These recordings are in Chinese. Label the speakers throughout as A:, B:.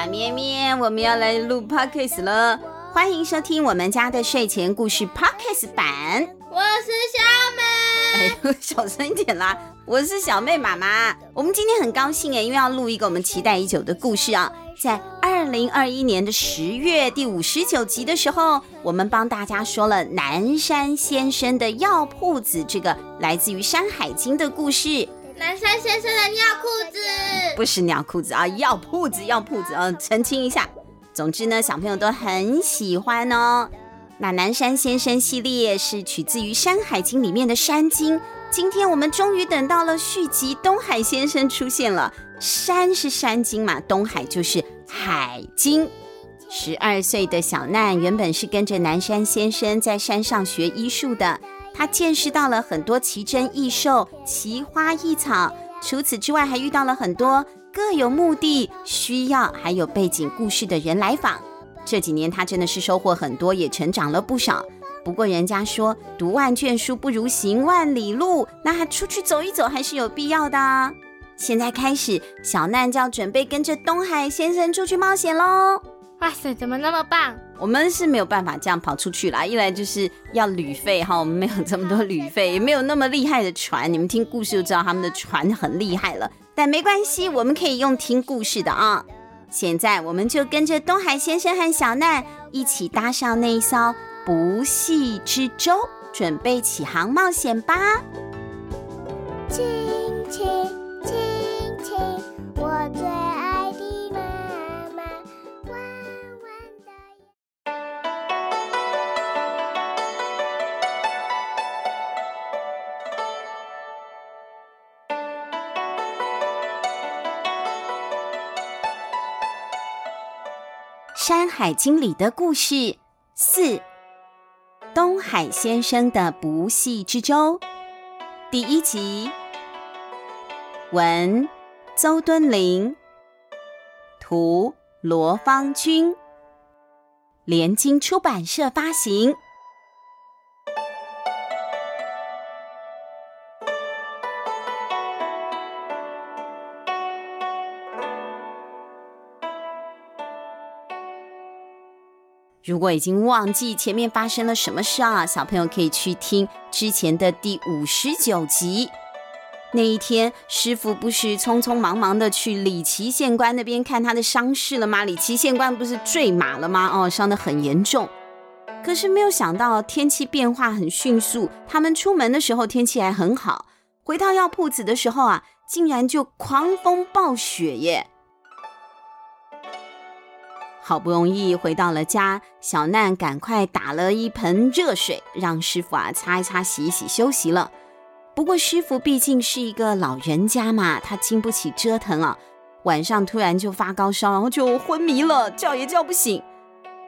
A: 小咩咩，我们要来录 Podcast 了，欢迎收听我们家的睡前故事 Podcast 版。
B: 我是小美，
A: 哎，小声一点啦！我是小妹妈妈。我们今天很高兴哎，因为要录一个我们期待已久的故事啊。在二零二一年的十月第五十九集的时候，我们帮大家说了南山先生的药铺子这个来自于《山海经》的故事。
B: 南山先生的尿裤子
A: 不是尿裤子啊，尿裤子，尿裤子啊，澄清一下。总之呢，小朋友都很喜欢哦。那南山先生系列是取自于《山海经》里面的山经。今天我们终于等到了续集，东海先生出现了。山是山经嘛，东海就是海经。十二岁的小难原本是跟着南山先生在山上学医术的。他见识到了很多奇珍异兽、奇花异草，除此之外，还遇到了很多各有目的、需要还有背景故事的人来访。这几年他真的是收获很多，也成长了不少。不过人家说读万卷书不如行万里路，那他出去走一走还是有必要的。现在开始，小难就要准备跟着东海先生出去冒险喽。
B: 哇塞，怎么那么棒？
A: 我们是没有办法这样跑出去啦，一来就是要旅费哈，我们没有这么多旅费，也没有那么厉害的船。你们听故事就知道他们的船很厉害了，但没关系，我们可以用听故事的啊。现在我们就跟着东海先生和小奈一起搭上那一艘不系之舟，准备起航冒险吧。
C: 亲亲亲亲，我最
A: 山海经》里的故事。四：东海先生的不系之舟，第一集。文：邹敦林，图：罗方君，联经出版社发行。如果已经忘记前面发生了什么事啊，小朋友可以去听之前的第五十九集。那一天，师傅不是匆匆忙忙的去李琦县官那边看他的伤势了吗？李琦县官不是坠马了吗？哦，伤得很严重。可是没有想到天气变化很迅速，他们出门的时候天气还很好，回到药铺子的时候啊，竟然就狂风暴雪耶。好不容易回到了家，小难赶快打了一盆热水，让师傅啊擦一擦、洗一洗、休息了。不过师傅毕竟是一个老人家嘛，他经不起折腾啊，晚上突然就发高烧，然后就昏迷了，叫也叫不醒。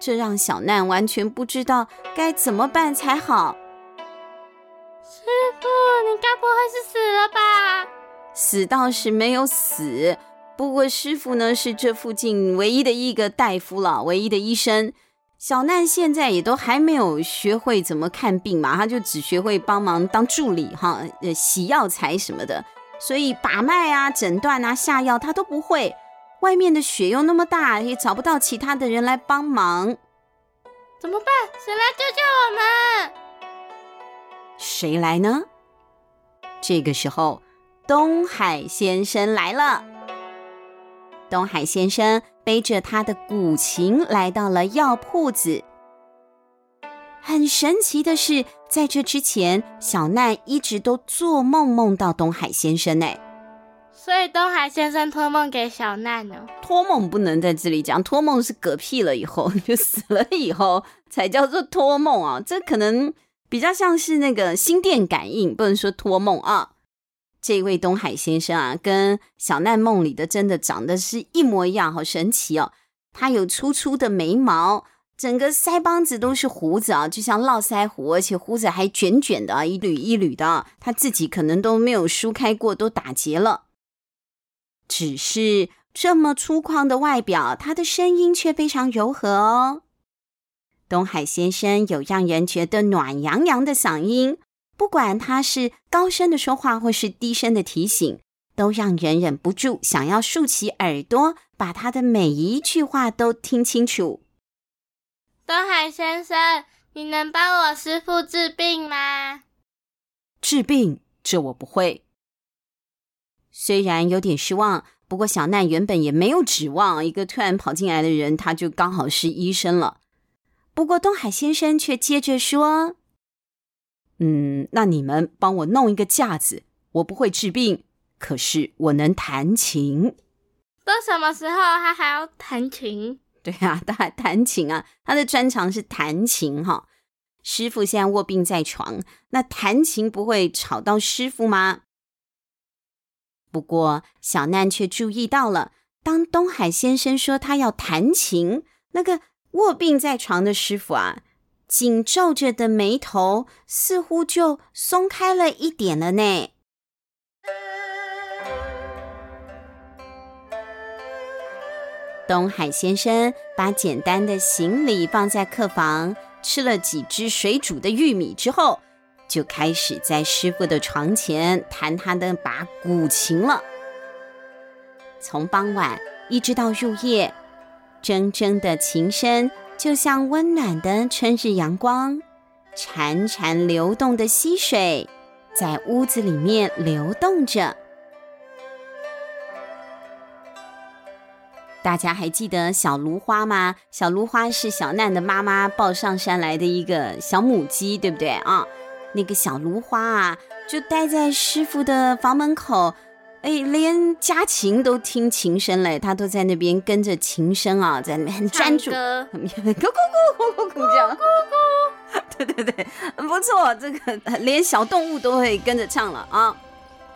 A: 这让小难完全不知道该怎么办才好。
B: 师傅，你该不会是死了吧？
A: 死倒是没有死。不过师傅呢，是这附近唯一的一个大夫了，唯一的医生。小难现在也都还没有学会怎么看病嘛，他就只学会帮忙当助理哈，呃，洗药材什么的，所以把脉啊、诊断啊、下药他都不会。外面的雪又那么大，也找不到其他的人来帮忙，
B: 怎么办？谁来救救我们？
A: 谁来呢？这个时候，东海先生来了。东海先生背着他的古琴来到了药铺子。很神奇的是，在这之前，小奈一直都做梦梦到东海先生呢。
B: 所以东海先生托梦给小奈呢？
A: 托梦不能在这里讲，托梦是嗝屁了以后 就死了以后才叫做托梦啊。这可能比较像是那个心电感应，不能说托梦啊。这位东海先生啊，跟小奈梦里的真的长得是一模一样，好神奇哦！他有粗粗的眉毛，整个腮帮子都是胡子啊，就像络腮胡，而且胡子还卷卷的啊，一缕一缕的。他自己可能都没有梳开过，都打结了。只是这么粗犷的外表，他的声音却非常柔和哦。东海先生有让人觉得暖洋洋的嗓音。不管他是高声的说话，或是低声的提醒，都让人忍不住想要竖起耳朵，把他的每一句话都听清楚。
B: 东海先生，你能帮我师傅治病吗？
A: 治病？这我不会。虽然有点失望，不过小奈原本也没有指望一个突然跑进来的人，他就刚好是医生了。不过东海先生却接着说：“嗯，那你们帮我弄一个架子，我不会治病。”可是我能弹琴，
B: 都什么时候他还要弹琴？
A: 对啊，他还弹琴啊！他的专长是弹琴哈。师傅现在卧病在床，那弹琴不会吵到师傅吗？不过小难却注意到了，当东海先生说他要弹琴，那个卧病在床的师傅啊，紧皱着的眉头似乎就松开了一点了呢。东海先生把简单的行李放在客房，吃了几只水煮的玉米之后，就开始在师傅的床前弹他的把古琴了。从傍晚一直到入夜，铮铮的琴声就像温暖的春日阳光，潺潺流动的溪水在屋子里面流动着。大家还记得小芦花吗？小芦花是小难的妈妈抱上山来的一个小母鸡，对不对啊？那个小芦花啊，就待在师傅的房门口，哎，连家禽都听琴声嘞，它都在那边跟着琴声啊，在那边很专注，咕咕咕咕咕咕这样，咕咕，对对对，不错，这个连小动物都会跟着唱了啊。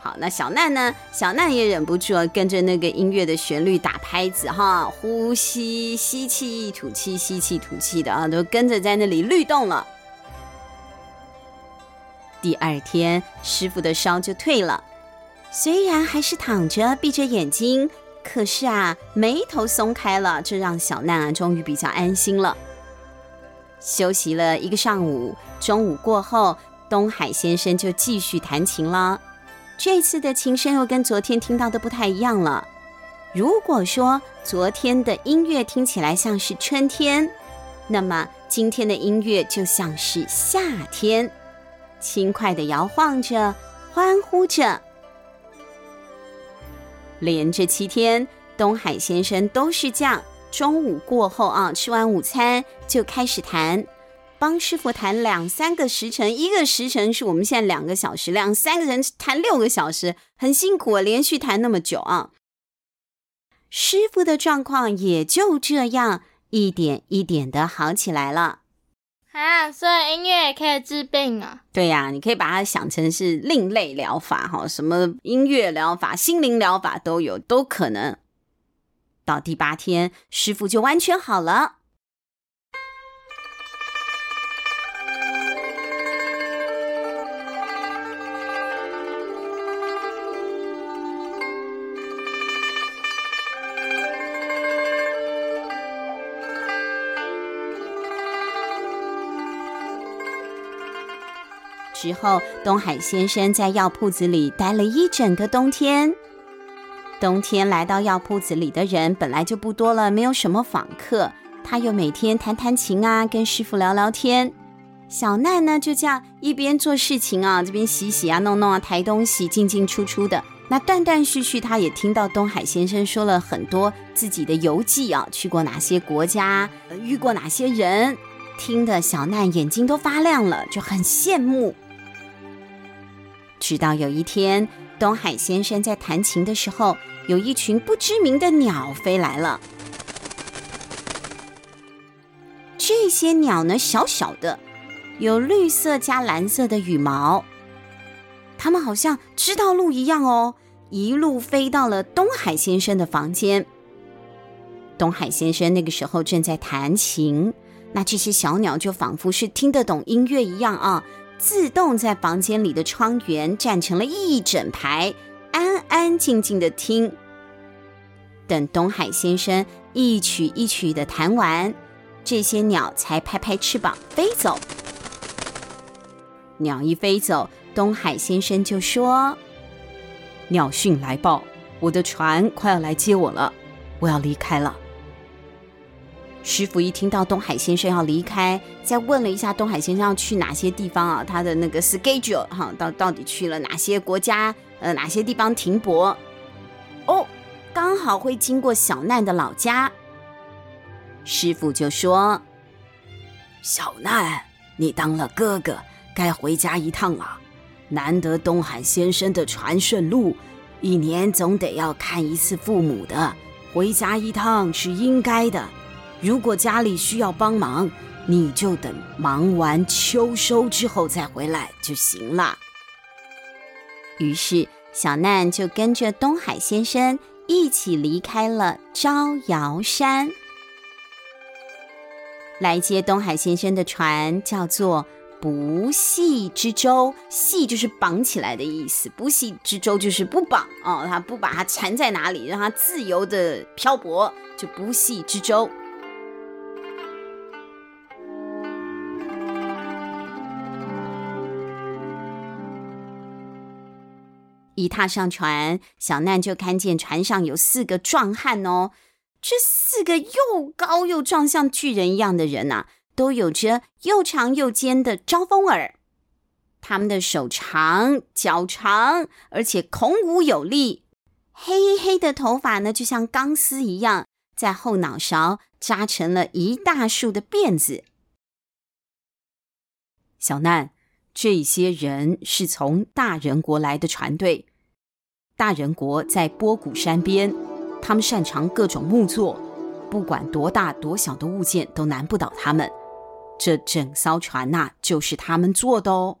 A: 好，那小奈呢？小奈也忍不住跟着那个音乐的旋律打拍子哈，呼吸，吸气，吐气，吸气，吐气的啊，都跟着在那里律动了。第二天，师傅的烧就退了，虽然还是躺着闭着眼睛，可是啊，眉头松开了，这让小难啊终于比较安心了。休息了一个上午，中午过后，东海先生就继续弹琴了。这次的琴声又跟昨天听到的不太一样了。如果说昨天的音乐听起来像是春天，那么今天的音乐就像是夏天，轻快地摇晃着，欢呼着。连着七天，东海先生都是这样，中午过后啊，吃完午餐就开始弹。帮师傅弹两三个时辰，一个时辰是我们现在两个小时，两三个人弹六个小时，很辛苦啊，连续弹那么久啊。师傅的状况也就这样一点一点的好起来了。
B: 啊，所以音乐也可以治病啊？
A: 对呀，你可以把它想成是另类疗法哈，什么音乐疗法、心灵疗法都有，都可能。到第八天，师傅就完全好了。之后，东海先生在药铺子里待了一整个冬天。冬天来到药铺子里的人本来就不多了，没有什么访客。他又每天弹弹琴啊，跟师傅聊聊天。小奈呢，就这样一边做事情啊，这边洗洗啊、弄弄啊、抬东西，进进出出的。那断断续续，他也听到东海先生说了很多自己的游记啊，去过哪些国家，遇过哪些人，听得小奈眼睛都发亮了，就很羡慕。直到有一天，东海先生在弹琴的时候，有一群不知名的鸟飞来了。这些鸟呢，小小的，有绿色加蓝色的羽毛，它们好像知道路一样哦，一路飞到了东海先生的房间。东海先生那个时候正在弹琴，那这些小鸟就仿佛是听得懂音乐一样啊。自动在房间里的窗沿站成了一整排，安安静静的听。等东海先生一曲一曲的弹完，这些鸟才拍拍翅膀飞走。鸟一飞走，东海先生就说：“鸟讯来报，我的船快要来接我了，我要离开了。师傅一听到东海先生要离开，再问了一下东海先生要去哪些地方啊，他的那个 schedule 哈，到到底去了哪些国家，呃，哪些地方停泊？哦，刚好会经过小难的老家。师傅就说：“小难，你当了哥哥，该回家一趟了。难得东海先生的船顺路，一年总得要看一次父母的，回家一趟是应该的。如果家里需要帮忙，你就等忙完秋收之后再回来就行了。”于是小难就跟着东海先生一起离开了招摇山。来接东海先生的船叫做不系之舟，系就是绑起来的意思，不系之舟就是不绑哦，他不把它缠在哪里，让它自由的漂泊，就不系之舟。一踏上船，小难就看见船上有四个壮汉哦。这四个又高又壮，像巨人一样的人呐、都有着又长又尖的招风耳。他们的手长脚长，而且孔武有力。黑黑的头发呢，就像钢丝一样，在后脑勺扎成了一大束的辫子。小难，这些人是从大人国来的船队。大人国在波谷山边。他们擅长各种木作，不管多大多小的物件都难不倒他们。这整艘船呐、就是他们做的哦。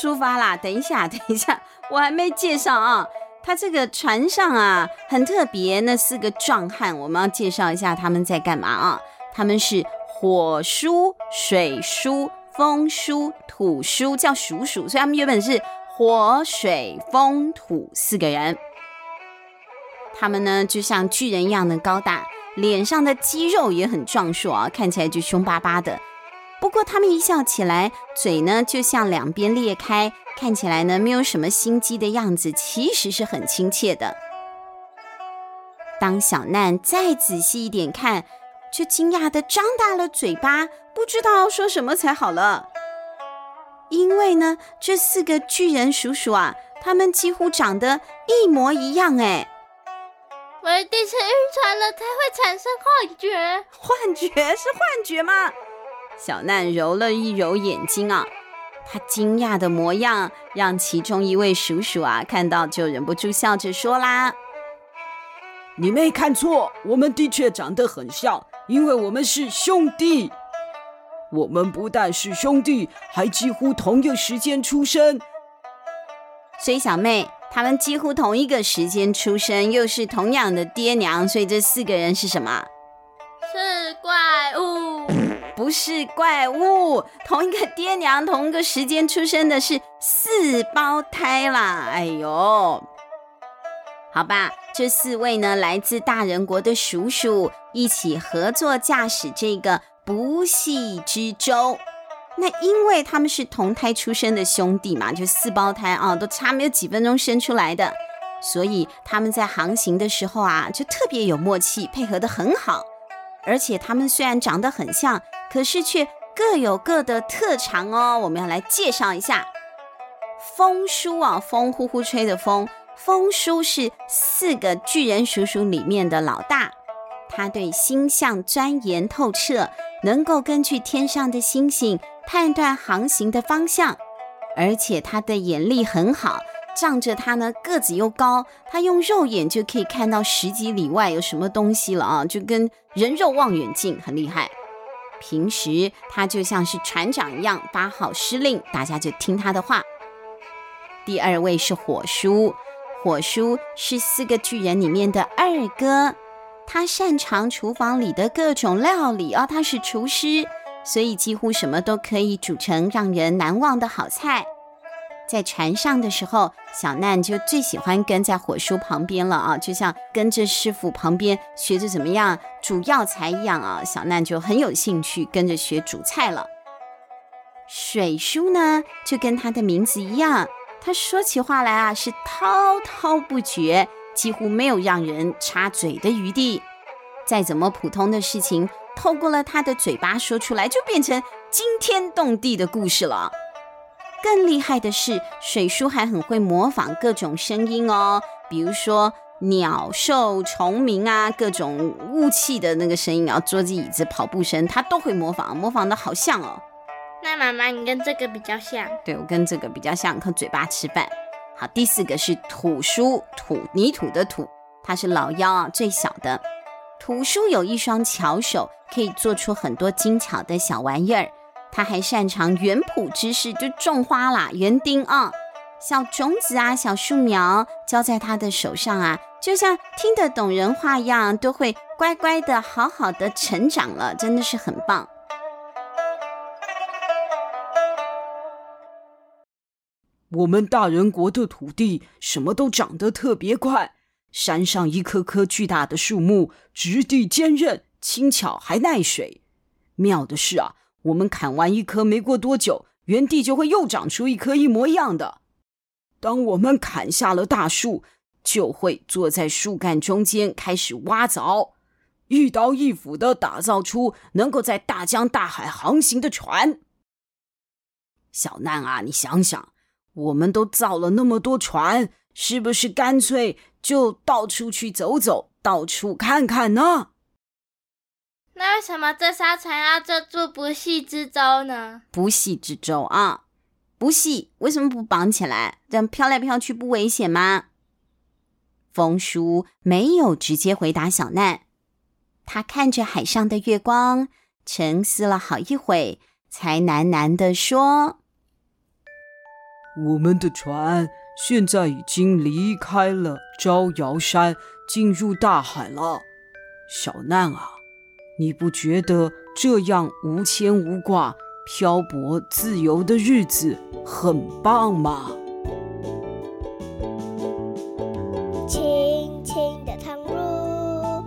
B: 出
A: 发啦！等一下，等一下，我还没介绍啊。他这个船上啊，很特别。那四个壮汉，我们要介绍一下他们在干嘛啊？他们是火叔、水叔、风叔、土叔，叫叔叔，所以他们原本是火、水、风、土四个人。他们呢，就像巨人一样的高大，脸上的肌肉也很壮硕啊，看起来就凶巴巴的。不过他们一笑起来，嘴呢就像两边裂开。看起来呢，没有什么心机的样子，其实是很亲切的。当小难再仔细一点看，却惊讶地张大了嘴巴，不知道要说什么才好了。因为呢，这四个巨人叔叔啊，他们几乎长得一模一样哎。
B: 我一定是晕船了才会产生幻觉。
A: 幻觉是幻觉吗？小难揉了一揉眼睛啊。他惊讶的模样，让其中一位叔叔啊看到就忍不住笑着说啦：“
D: 你没看错，我们的确长得很像，因为我们是兄弟。我们不但是兄弟，还几乎同一个时间出生。
A: 所以小妹，他们几乎同一个时间出生，又是同样的爹娘，所以这四个人是什
B: 么？”
A: 不是怪物，同一个爹娘，同一个时间出生的是四胞胎啦！哎呦，好吧，这四位呢，来自大人国的叔叔一起合作驾驶这个不系之舟。那因为他们是同胎出生的兄弟嘛，就四胞胎啊，都差没有几分钟生出来的，所以他们在航行的时候啊，就特别有默契，配合得很好。而且他们虽然长得很像。可是却各有各的特长哦，我们要来介绍一下。风叔啊，风呼呼吹的风，风叔是四个巨人叔叔里面的老大，他对星象钻研透彻，能够根据天上的星星判断航行的方向，而且他的眼力很好，仗着他呢个子又高，他用肉眼就可以看到十几里外有什么东西了啊，就跟人肉望远镜，很厉害。平时他就像是船长一样发号施令，大家就听他的话。第二位是火叔，火叔是四个巨人里面的二哥，他擅长厨房里的各种料理哦，他是厨师，所以几乎什么都可以煮成让人难忘的好菜。在船上的时候，小难就最喜欢跟在火叔旁边了啊，就像跟着师傅旁边学着怎么样煮药材一样啊。小难就很有兴趣跟着学煮菜了。水叔呢，就跟他的名字一样，他说起话来啊是滔滔不绝，几乎没有让人插嘴的余地。再怎么普通的事情，透过了他的嘴巴说出来，就变成惊天动地的故事了。更厉害的是，水叔还很会模仿各种声音哦，比如说鸟兽虫鸣啊，各种雾气的那个声音啊，桌子椅子跑步声，他都会模仿，模仿的好像哦。
B: 那妈妈，你跟这个比较像。
A: 对，我跟这个比较像，靠嘴巴吃饭。好，第四个是土叔，土泥土的土，他是老幺啊，最小的。土叔有一双巧手，可以做出很多精巧的小玩意儿。他还擅长园圃之事，就种花啦，园丁啊，小种子啊，小树苗交在他的手上啊，就像听得懂人话一样，都会乖乖的、好好的成长了，真的是很棒。
D: 我们大人国的土地什么都长得特别快，山上一棵棵巨大的树木，质地坚韧、轻巧还耐水。妙的是啊。我们砍完一棵，没过多久，原地就会又长出一棵一模一样的。当我们砍下了大树，就会坐在树干中间开始挖凿，一刀一斧地打造出能够在大江大海航行的船。小难啊，你想想，我们都造了那么多船，是不是干脆就到处去走走，到处看看呢？
B: 那为什么这艘船要坐住不系之舟呢？
A: 不系之舟啊，不系，为什么不绑起来？这样飘来飘去不危险吗？风叔没有直接回答小难，他看着海上的月光，沉思了好一会，才喃喃地说：“
D: 我们的船现在已经离开了招摇山，进入大海了，小难啊。”你不觉得这样无牵无挂、漂泊自由的日子很棒吗？
C: 轻轻的躺入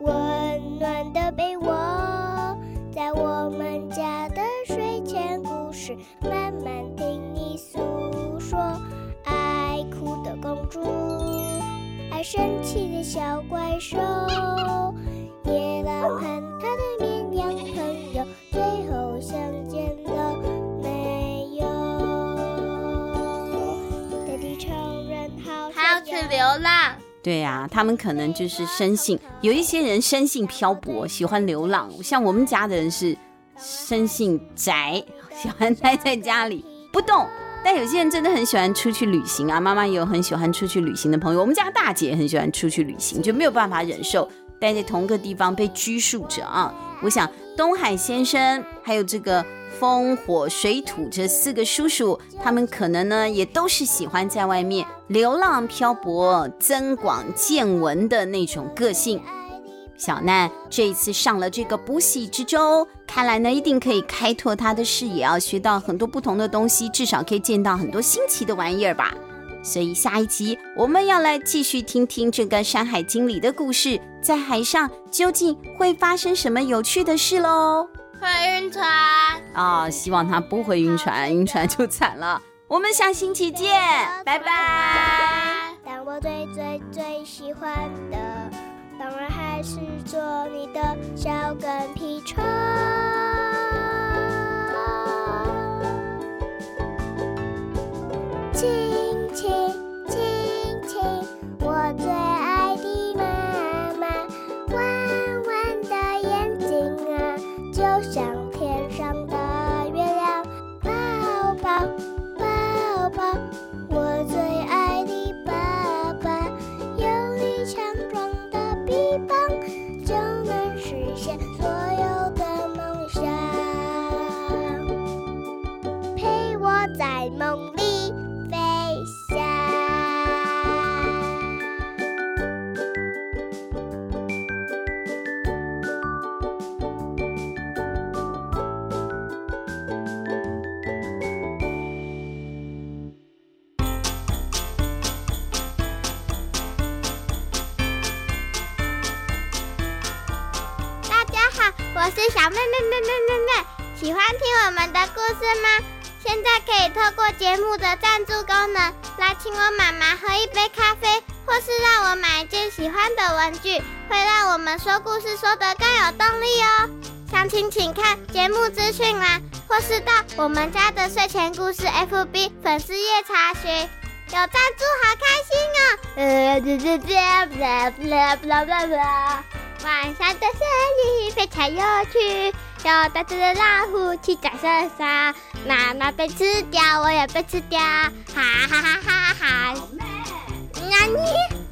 C: 温暖的被窝，在我们家的睡前故事，慢慢听你诉说。爱哭的公主，爱生气的小怪兽，夜郎和。
A: 对呀、他们可能就是生性，有一些人生性漂泊，喜欢流浪。像我们家的人是生性宅，喜欢待在家里不动。但有些人真的很喜欢出去旅行啊，妈妈也有很喜欢出去旅行的朋友。我们家大姐很喜欢出去旅行，就没有办法忍受待在同个地方被拘束着啊。我想东海先生还有这个。风、火、水、土这四个叔叔，他们可能呢也都是喜欢在外面流浪漂泊、增广见闻的那种个性。小难这一次上了这个不系之舟，看来呢一定可以开拓他的视野，要学到很多不同的东西，至少可以见到很多新奇的玩意儿吧。所以下一集我们要来继续听听这个《山海经》里的故事，在海上究竟会发生什么有趣的事喽？
B: 会晕船
A: 啊、希望他不会晕船，晕船就惨了。我们下星期见，拜拜。
C: 但我最最最喜欢的，当然还是做你的小跟屁
E: 虫。亲亲亲亲，我最。Ocean. 目的赞助功能来请我妈妈喝一杯咖啡，或是让我买一件喜欢的文具，会让我们说故事说得更有动力哦。详情请看节目资讯栏，或是到我们家的睡前故事 FB 粉丝页查询。有赞助，好开心哦！呃，这这这，不啦不啦不啦不啦不啦。晚上的森林非常有趣，要大只的老虎去摘山沙，妈妈被吃掉，我也被吃掉，哈哈哈哈哈哈！那你。